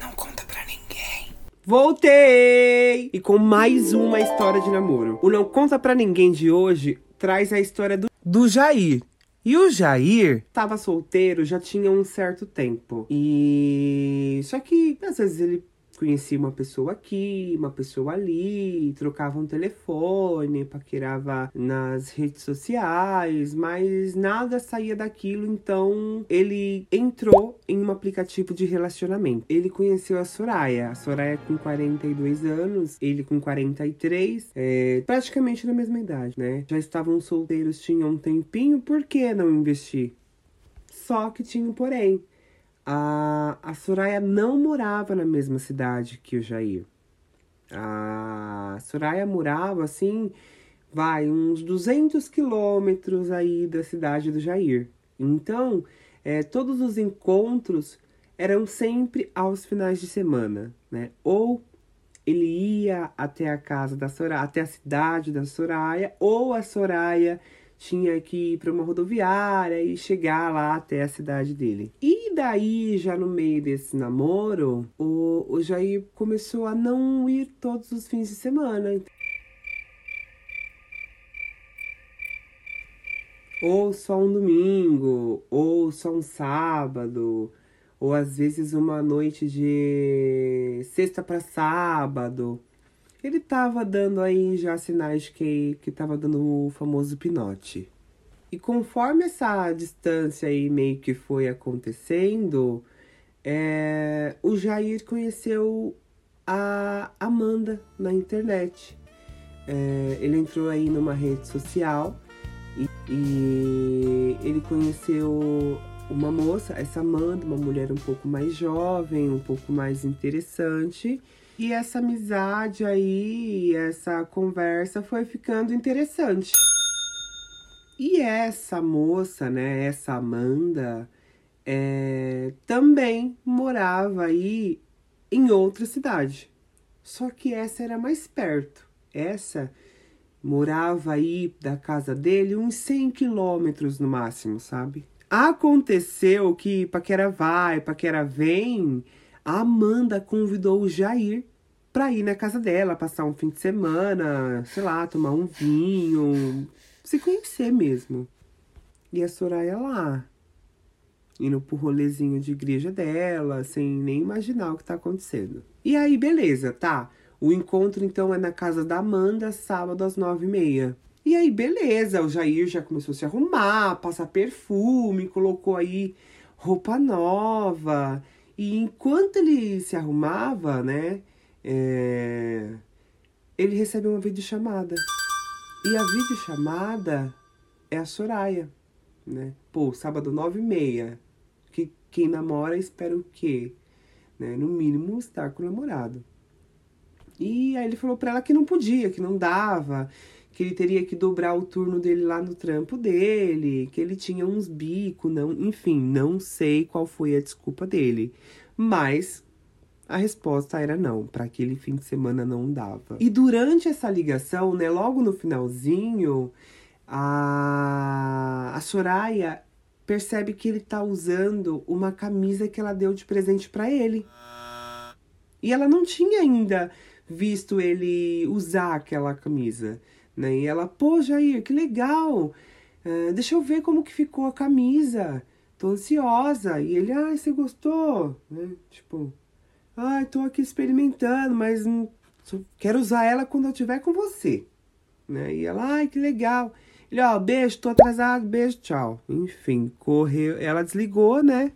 Não conta pra ninguém. Voltei! E com mais uma história de namoro. O Não Conta Pra Ninguém de hoje traz a história do, do Jair. E o Jair tava solteiro já tinha um certo tempo. E. Só que às vezes ele conhecia uma pessoa aqui, uma pessoa ali, trocava um telefone, paquerava nas redes sociais, mas nada saía daquilo, então ele entrou em um aplicativo de relacionamento. Ele conheceu a Soraya, a Soraya com 42 anos, ele com 43, é, praticamente na mesma idade, né? Já estavam solteiros, tinham um tempinho, por que não investir? Só que tinha um porém a, a Soraya não morava na mesma cidade que o Jair. A Soraya morava, assim, vai, uns 200 quilômetros aí da cidade do Jair. Então, é, todos os encontros eram sempre aos finais de semana, né? Ou ele ia até a casa da Soraya, até a cidade da Soraya, ou a Soraya tinha que ir para uma rodoviária e chegar lá até a cidade dele. E daí, já no meio desse namoro, o, o Jair começou a não ir todos os fins de semana. Ou só um domingo, ou só um sábado, ou às vezes uma noite de sexta para sábado ele tava dando aí já sinais que, que tava dando o famoso pinote. E conforme essa distância aí meio que foi acontecendo, é, o Jair conheceu a Amanda na internet. É, ele entrou aí numa rede social e, e ele conheceu uma moça, essa Amanda, uma mulher um pouco mais jovem, um pouco mais interessante. E essa amizade aí, essa conversa foi ficando interessante. E essa moça, né, essa Amanda, é, também morava aí em outra cidade. Só que essa era mais perto. Essa morava aí da casa dele uns 100 quilômetros no máximo, sabe? Aconteceu que Paquera vai, Paquera vem, a Amanda convidou o Jair para ir na casa dela, passar um fim de semana, sei lá, tomar um vinho, se conhecer mesmo. E a Soraya lá, indo pro rolezinho de igreja dela, sem nem imaginar o que tá acontecendo. E aí, beleza, tá. O encontro, então, é na casa da Amanda, sábado às nove e meia. E aí, beleza, o Jair já começou a se arrumar, passar perfume, colocou aí roupa nova. E enquanto ele se arrumava, né, é... ele recebe uma videochamada. E a videochamada é a Soraya, né? Pô, sábado nove e meia. Que quem namora espera o quê? Né? No mínimo estar com o namorado. E aí ele falou para ela que não podia, que não dava, que ele teria que dobrar o turno dele lá no trampo dele, que ele tinha uns bicos, não, enfim, não sei qual foi a desculpa dele. Mas a resposta era não, para aquele fim de semana não dava. E durante essa ligação, né, logo no finalzinho, a, a Soraya percebe que ele tá usando uma camisa que ela deu de presente para ele. E ela não tinha ainda visto ele usar aquela camisa, né? E ela, pô, Jair, que legal! Uh, deixa eu ver como que ficou a camisa. Tô ansiosa. E ele, ai, ah, você gostou? Né? Tipo, Ai, tô aqui experimentando, mas quero usar ela quando eu estiver com você. Né? E ela, ai, que legal. Ele, ó, beijo, tô atrasado, beijo, tchau. Enfim, correu. Ela desligou, né?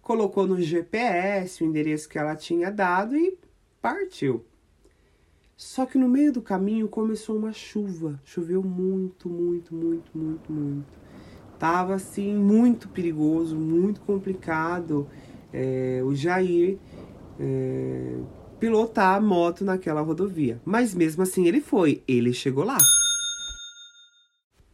Colocou no GPS o endereço que ela tinha dado e partiu. Só que no meio do caminho começou uma chuva. Choveu muito, muito, muito, muito, muito. Tava assim, muito perigoso, muito complicado. É, o Jair é, pilotar a moto naquela rodovia. Mas mesmo assim ele foi, ele chegou lá.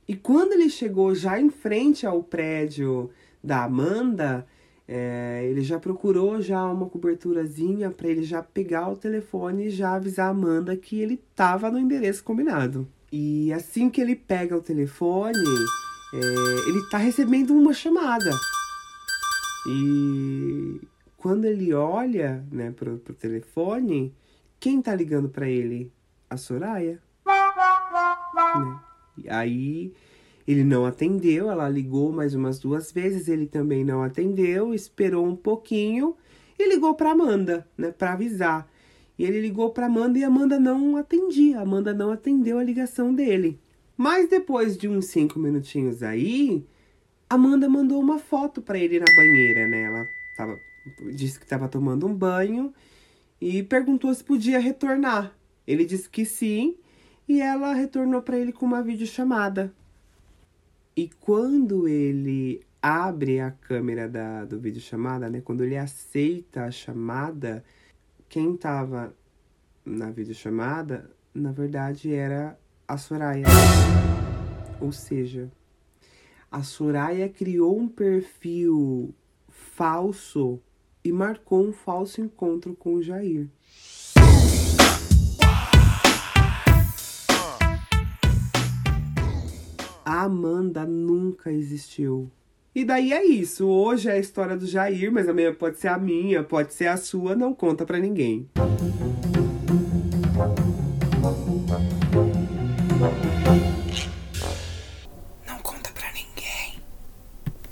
E quando ele chegou já em frente ao prédio da Amanda, é, ele já procurou já uma coberturazinha para ele já pegar o telefone e já avisar a Amanda que ele estava no endereço combinado. E assim que ele pega o telefone, é, ele tá recebendo uma chamada. E quando ele olha, né, pro, telefone, quem tá ligando para ele? A Soraya. Né? Aí ele não atendeu, ela ligou mais umas duas vezes, ele também não atendeu, esperou um pouquinho e ligou para Amanda, né, para avisar. E ele ligou para Amanda e Amanda não atendia, Amanda não atendeu a ligação dele. Mas depois de uns cinco minutinhos aí, Amanda mandou uma foto para ele na banheira, né? Ela tava, disse que estava tomando um banho e perguntou se podia retornar. Ele disse que sim e ela retornou para ele com uma videochamada. E quando ele abre a câmera da, do videochamada, né? Quando ele aceita a chamada, quem estava na videochamada, na verdade, era a Soraya. Ou seja, a Soraya criou um perfil falso e marcou um falso encontro com o Jair. A Amanda nunca existiu. E daí é isso. Hoje é a história do Jair, mas amanhã pode ser a minha, pode ser a sua, não conta pra ninguém.